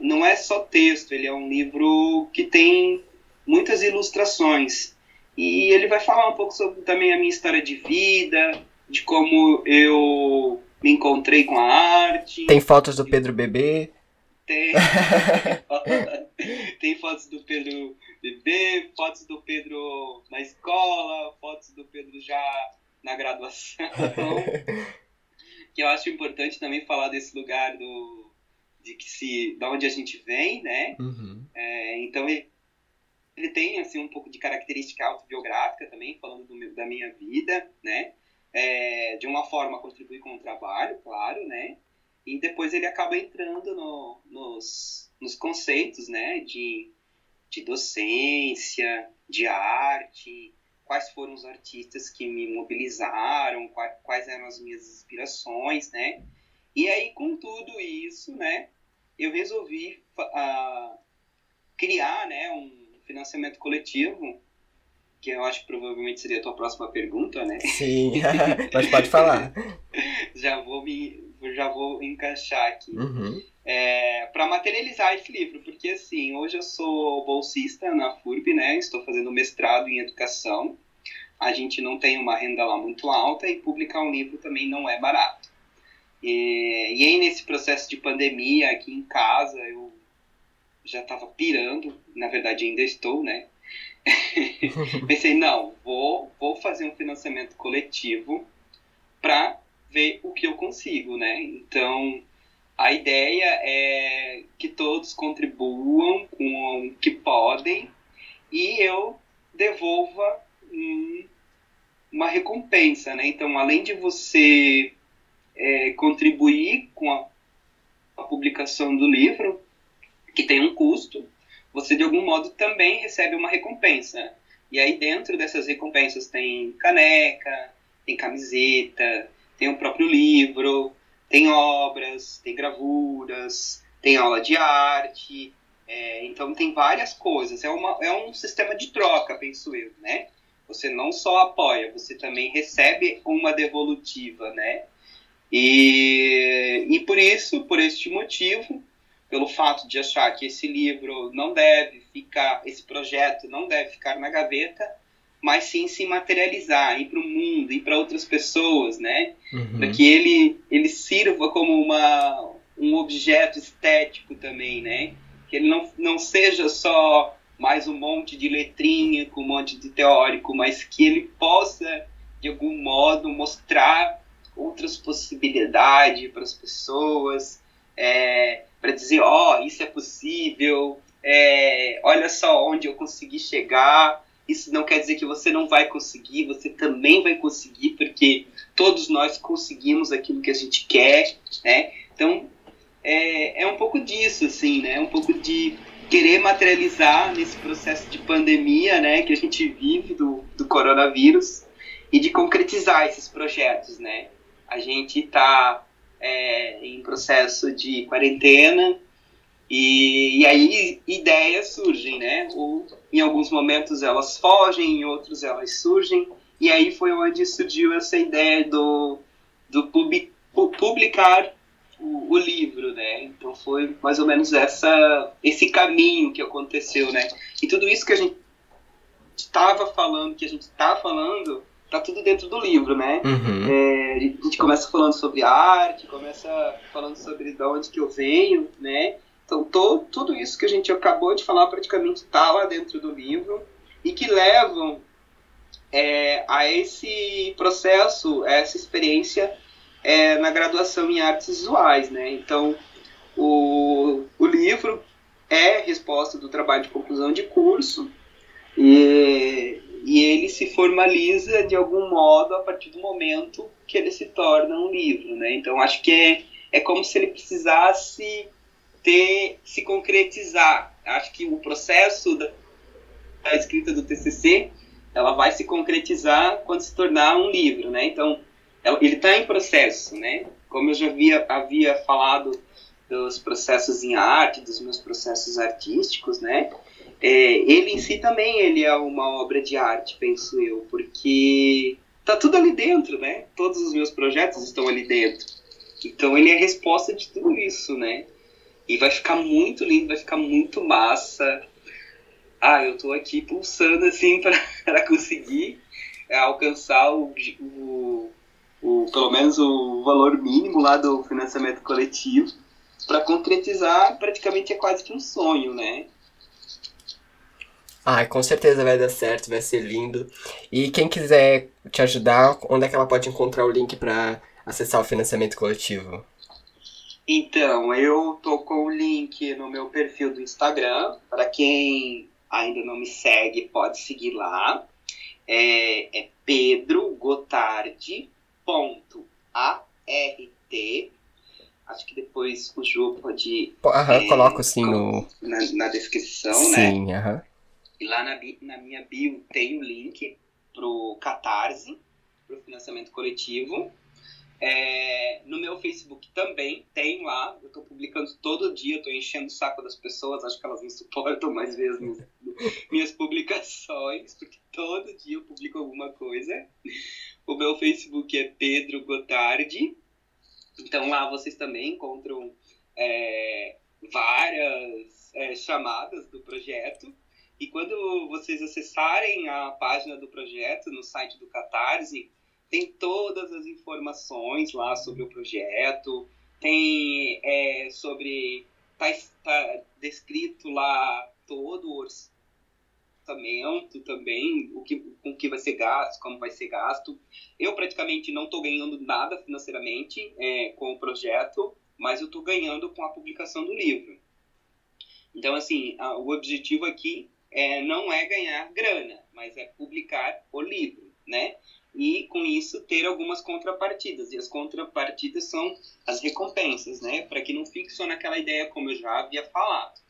não é só texto, ele é um livro que tem muitas ilustrações. E ele vai falar um pouco sobre também a minha história de vida, de como eu me encontrei com a arte. Tem fotos do Pedro Bebê? Tem. tem fotos do Pedro Bebê, fotos do Pedro na escola, fotos do Pedro já na graduação. que eu acho importante também falar desse lugar do de que se da onde a gente vem, né? Uhum. É, então ele, ele tem assim um pouco de característica autobiográfica também, falando do, da minha vida, né? É, de uma forma contribuir com o trabalho, claro, né? E depois ele acaba entrando no, nos, nos conceitos, né? De, de docência, de arte, quais foram os artistas que me mobilizaram, quais, eram as minhas inspirações, né? E aí, com tudo isso, né, eu resolvi uh, criar, né, um financiamento coletivo, que eu acho que provavelmente seria a tua próxima pergunta, né? Sim, mas pode falar. já vou me, já vou encaixar aqui. Uhum. É, para materializar esse livro, porque assim, hoje eu sou bolsista na FURB, né? Estou fazendo mestrado em educação. A gente não tem uma renda lá muito alta e publicar um livro também não é barato. E, e aí, nesse processo de pandemia aqui em casa, eu já estava pirando, na verdade ainda estou, né? Pensei, não, vou, vou fazer um financiamento coletivo para ver o que eu consigo, né? Então, a ideia é que todos contribuam com o que podem e eu devolva um, uma recompensa, né? Então, além de você é, contribuir com a, a publicação do livro, que tem um custo, você de algum modo também recebe uma recompensa. E aí dentro dessas recompensas tem caneca, tem camiseta, tem o próprio livro, tem obras, tem gravuras, tem aula de arte, é, então tem várias coisas. É, uma, é um sistema de troca, penso eu, né? Você não só apoia, você também recebe uma devolutiva, né? E, e por isso, por este motivo, pelo fato de achar que esse livro não deve ficar, esse projeto não deve ficar na gaveta, mas sim se materializar, ir para o mundo, ir para outras pessoas, né? Uhum. Para que ele, ele sirva como uma, um objeto estético também, né? Que ele não, não seja só mais um monte de letrinha com um monte de teórico, mas que ele possa, de algum modo, mostrar outras possibilidades para as pessoas, é, para dizer, ó, oh, isso é possível, é, olha só onde eu consegui chegar, isso não quer dizer que você não vai conseguir, você também vai conseguir, porque todos nós conseguimos aquilo que a gente quer, né? Então, é, é um pouco disso, assim, né? Um pouco de querer materializar nesse processo de pandemia, né? Que a gente vive do, do coronavírus e de concretizar esses projetos, né? A gente está é, em processo de quarentena, e, e aí ideias surgem, né? Ou em alguns momentos elas fogem, em outros elas surgem. E aí foi onde surgiu essa ideia do, do publicar o, o, livro, né? Então foi mais ou menos essa, esse caminho que aconteceu, né? E tudo isso que a gente estava falando, que a gente está falando, tá tudo dentro do livro, né? Uhum. É, a gente começa falando sobre arte, começa falando sobre de onde que eu venho, né? Então, todo, tudo isso que a gente acabou de falar praticamente está lá dentro do livro e que levam é, a esse processo, a essa experiência é, na graduação em artes visuais. Né? Então, o, o livro é resposta do trabalho de conclusão de curso e, e ele se formaliza de algum modo a partir do momento que ele se torna um livro. Né? Então, acho que é, é como se ele precisasse ter se concretizar. Acho que o processo da, da escrita do TCC ela vai se concretizar quando se tornar um livro, né? Então, ela, ele está em processo, né? Como eu já havia, havia falado dos processos em arte, dos meus processos artísticos, né? É, ele em si também ele é uma obra de arte, penso eu, porque tá tudo ali dentro, né? Todos os meus projetos estão ali dentro. Então ele é a resposta de tudo isso, né? E vai ficar muito lindo, vai ficar muito massa. Ah, eu tô aqui pulsando assim para conseguir é, alcançar o, o, o, pelo menos o valor mínimo lá do financiamento coletivo para concretizar praticamente é quase que um sonho, né? Ah, com certeza vai dar certo, vai ser lindo. E quem quiser te ajudar, onde é que ela pode encontrar o link para acessar o financiamento coletivo? Então, eu tô com o link no meu perfil do Instagram. Para quem ainda não me segue, pode seguir lá. É, é pedrogotardi.art. Acho que depois o Ju pode. Aham, é, coloco assim no. Na, na descrição, Sim, né? Sim, aham. E lá na, na minha bio tem o link pro Catarse, pro financiamento coletivo. É, no meu Facebook também tem lá, eu tô publicando todo dia, tô enchendo o saco das pessoas, acho que elas não suportam mais as minhas, minhas publicações, porque todo dia eu publico alguma coisa. O meu Facebook é Pedro Gotardi, então lá vocês também encontram é, várias é, chamadas do projeto. E quando vocês acessarem a página do projeto no site do Catarse, tem todas as informações lá sobre o projeto, tem é, sobre. Está tá descrito lá todo o orçamento também, o que, com que vai ser gasto, como vai ser gasto. Eu praticamente não estou ganhando nada financeiramente é, com o projeto, mas eu estou ganhando com a publicação do livro. Então, assim, a, o objetivo aqui é, não é ganhar grana, mas é publicar o livro, né? E com isso ter algumas contrapartidas. E as contrapartidas são as recompensas, né? Para que não fique só naquela ideia, como eu já havia falado,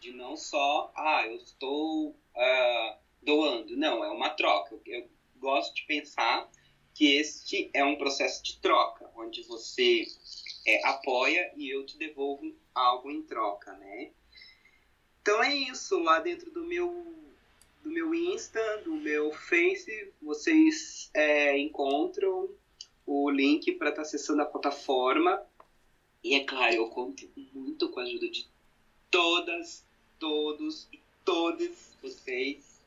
de não só, ah, eu estou uh, doando. Não, é uma troca. Eu gosto de pensar que este é um processo de troca, onde você é, apoia e eu te devolvo algo em troca, né? Então é isso, lá dentro do meu do meu Insta, do meu Face, vocês é, encontram o link para estar tá acessando a plataforma. E é claro, eu conto muito com a ajuda de todas, todos e todas vocês.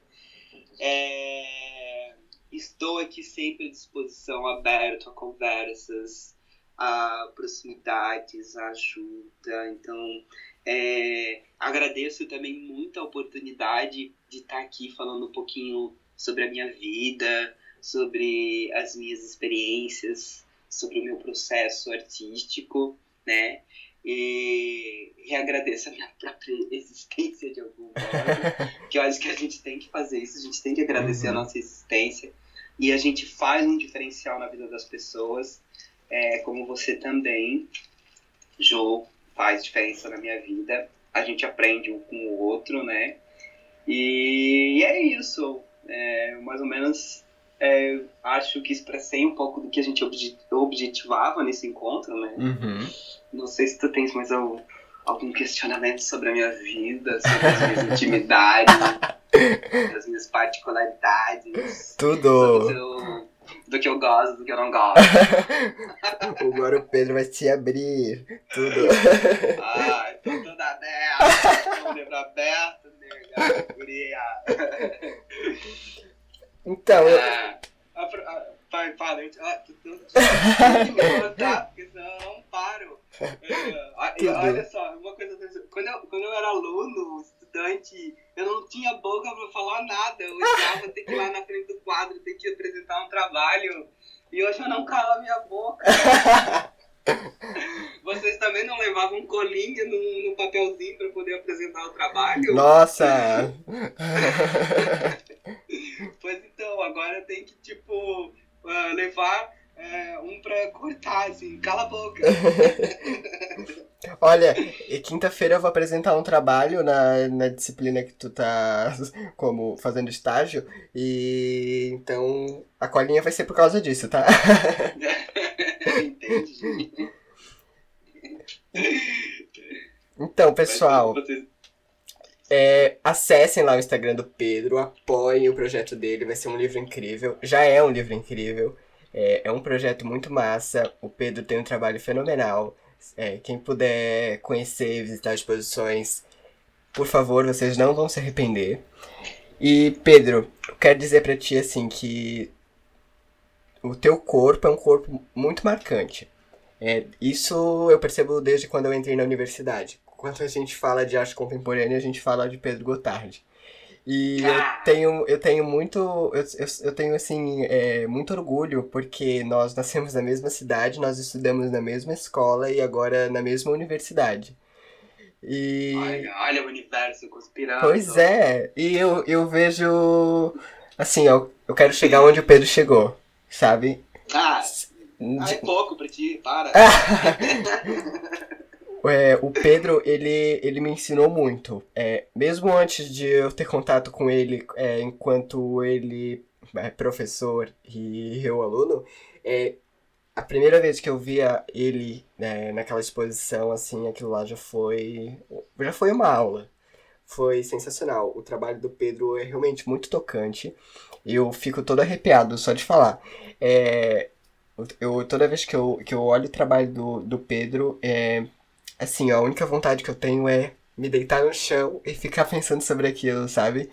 É, estou aqui sempre à disposição, aberto a conversas, a proximidades, a ajuda. Então, é, agradeço também muito a oportunidade de estar aqui falando um pouquinho sobre a minha vida, sobre as minhas experiências, sobre o meu processo artístico, né? E, e agradeço a minha própria existência de algum modo, que eu acho que a gente tem que fazer isso, a gente tem que agradecer uhum. a nossa existência e a gente faz um diferencial na vida das pessoas, é, como você também, Jo, faz diferença na minha vida. A gente aprende um com o outro, né? E, é isso. É, mais ou menos é, acho que expressei um pouco do que a gente objetivava nesse encontro, né? Uhum. Não sei se tu tens mais algum, algum questionamento sobre a minha vida, sobre as minhas intimidades, as minhas particularidades. Tudo! do que eu gosto, do que eu não gosto. Agora o Pedro vai se abrir. Tudo. Ai, tô tudo aberto. Livro aberto. Guria. Então, eu. É, pai, fala, eu contar, porque senão eu não paro. É, olha só, uma coisa. Quando eu, quando eu era aluno, estudante, eu não tinha boca pra falar nada. Eu odiava ter que ir lá na frente do quadro, ter que apresentar um trabalho. E hoje eu não calo a minha boca. Também não levavam colinha no, no papelzinho para poder apresentar o trabalho? Nossa! pois então, agora tem que, tipo, uh, levar uh, um pra cortar, assim, cala a boca. Olha, e quinta-feira eu vou apresentar um trabalho na, na disciplina que tu tá como fazendo estágio. E então a colinha vai ser por causa disso, tá? Entendi. Então, pessoal, é, acessem lá o Instagram do Pedro, apoiem o projeto dele, vai ser um livro incrível. Já é um livro incrível. É, é um projeto muito massa. O Pedro tem um trabalho fenomenal. É, quem puder conhecer, visitar as exposições, por favor, vocês não vão se arrepender. E, Pedro, eu quero dizer pra ti, assim, que o teu corpo é um corpo muito marcante. É, isso eu percebo desde quando eu entrei na universidade. Quando a gente fala de arte contemporânea, a gente fala de Pedro Gotardi. E eu tenho, eu tenho muito, eu, eu, eu tenho assim, é, muito orgulho porque nós nascemos na mesma cidade, nós estudamos na mesma escola e agora na mesma universidade. E... Olha, olha o universo conspirando. Pois é, e eu, eu vejo, assim, eu, eu quero chegar onde o Pedro chegou, sabe? Ah, é pouco pra ti, para. É, o Pedro, ele, ele me ensinou muito. É, mesmo antes de eu ter contato com ele, é, enquanto ele é professor e eu aluno, é, a primeira vez que eu via ele né, naquela exposição, assim, aquilo lá já foi, já foi uma aula. Foi sensacional. O trabalho do Pedro é realmente muito tocante. Eu fico todo arrepiado só de falar. É, eu, toda vez que eu, que eu olho o trabalho do, do Pedro, é, assim, a única vontade que eu tenho é me deitar no chão e ficar pensando sobre aquilo, sabe?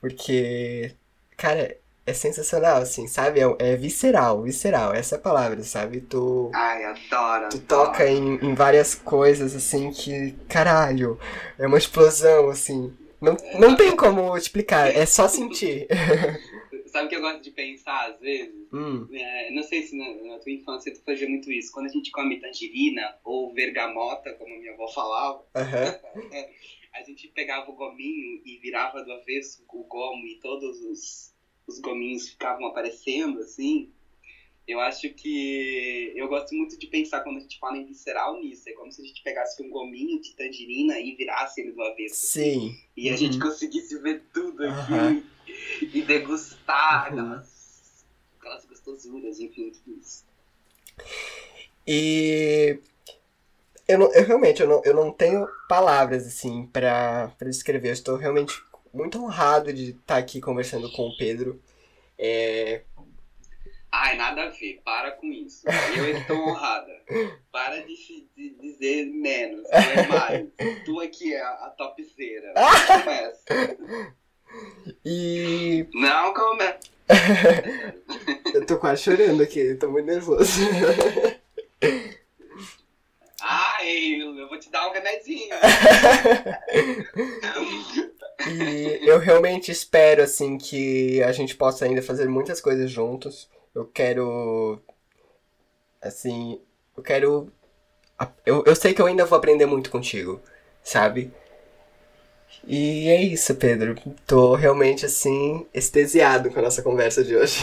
Porque, cara, é sensacional, assim, sabe? É, é, visceral, visceral, essa é a palavra, sabe? Tu. Ai, adoro. Tu adoro. toca em, em várias coisas, assim, que, caralho, é uma explosão, assim. Não, não tem como explicar, é só sentir. Sabe o que eu gosto de pensar às vezes? Hum. É, não sei se na, na, tua infância tu fazia muito isso. Quando a gente come tangerina ou vergamota, como minha avó falava, uhum. a gente pegava o gominho e virava do avesso o gomo e todos os, os gominhos ficavam aparecendo assim. Eu acho que eu gosto muito de pensar quando a gente fala em visceral nisso. É como se a gente pegasse um gominho de tangerina e virasse ele do avesso. Sim. E a gente uhum. conseguisse ver tudo aqui. Uhum e degustar aquelas, aquelas gostosuras, enfim, tudo isso. E eu, não, eu realmente eu não, eu não tenho palavras assim para descrever. Eu estou realmente muito honrado de estar aqui conversando com o Pedro. É... Ai, nada a ver, para com isso. Eu estou honrada. Para de, de dizer menos, não é mais. Tu aqui é a topzera. Começa. E. Não, como é? eu tô quase chorando aqui, tô muito nervoso. Ai, eu vou te dar um remedinho. e eu realmente espero, assim, que a gente possa ainda fazer muitas coisas juntos. Eu quero. Assim. Eu quero. Eu, eu sei que eu ainda vou aprender muito contigo, sabe? E é isso, Pedro. Tô realmente assim, extasiado com a nossa conversa de hoje.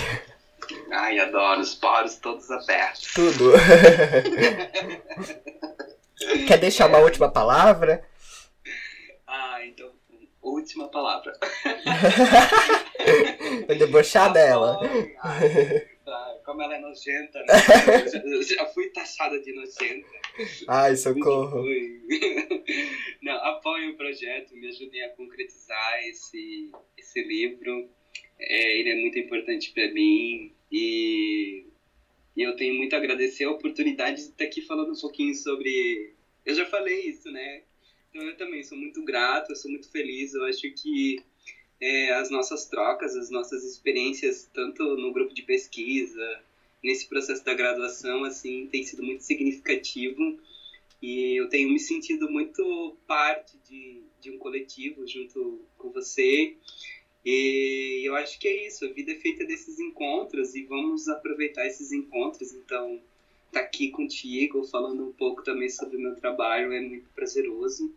Ai, adoro os poros todos abertos. Tudo. Quer deixar uma última palavra? Ah, então, última palavra. Vou debochar dela. Ai, como ela é nojenta, né? Eu já fui taxada de nojenta. Ai, socorro. Não, apoiem o projeto, me ajudem a concretizar esse, esse livro. É, ele é muito importante para mim e, e eu tenho muito a agradecer a oportunidade de estar aqui falando um pouquinho sobre. Eu já falei isso, né? Então eu também sou muito grato, eu sou muito feliz. Eu acho que é, as nossas trocas, as nossas experiências, tanto no grupo de pesquisa, nesse processo da graduação, assim, tem sido muito significativo e eu tenho me sentido muito parte de, de um coletivo junto com você. E eu acho que é isso, a vida é feita desses encontros e vamos aproveitar esses encontros. Então, estar tá aqui contigo, falando um pouco também sobre o meu trabalho é muito prazeroso.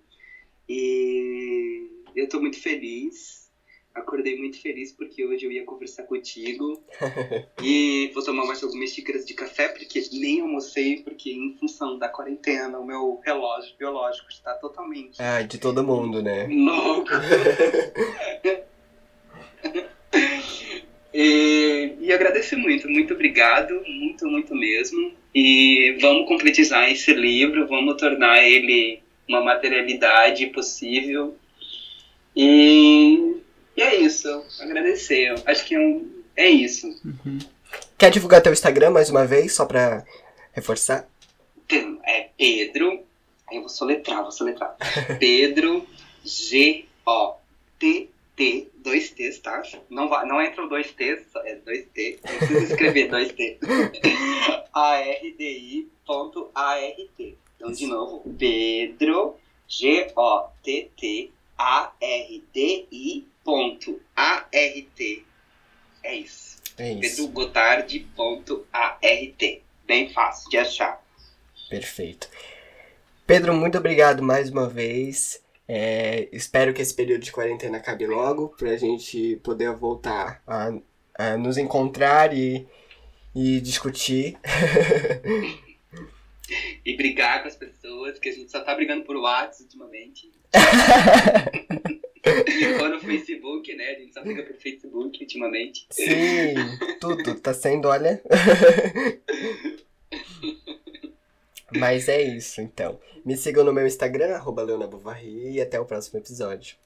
E eu estou muito feliz acordei muito feliz porque hoje eu ia conversar contigo. e vou tomar mais algumas xícaras de café, porque nem almocei, porque em função da quarentena, o meu relógio biológico está totalmente. Ah, de todo mundo, né? Louco! e, e agradeço muito, muito obrigado, muito, muito mesmo. E vamos concretizar esse livro, vamos tornar ele uma materialidade possível. E e é isso. Agradecer. Acho que é, um, é isso. Uhum. Quer divulgar teu Instagram mais uma vez, só pra reforçar? É Pedro. Aí eu vou soletrar, vou soletrar. Pedro G-O-T-T, dois T's, tá? Não, vai, não entra o dois T's, é dois T. Não precisa escrever dois T. A-R-D-I.A-R-T. Então, de novo, Pedro G-O-T-T A-R-D-I É isso. É isso. pedrogotardi.art. Bem fácil de achar. Perfeito. Pedro, muito obrigado mais uma vez. É, espero que esse período de quarentena acabe logo, pra gente poder voltar a, a nos encontrar e, e discutir. e brigar com as pessoas, que a gente só tá brigando por WhatsApp ultimamente. Ou no Facebook, né? A gente só briga por Facebook ultimamente. Sim, tudo tá sendo, olha. Mas é isso, então. Me sigam no meu Instagram, arroba e até o próximo episódio.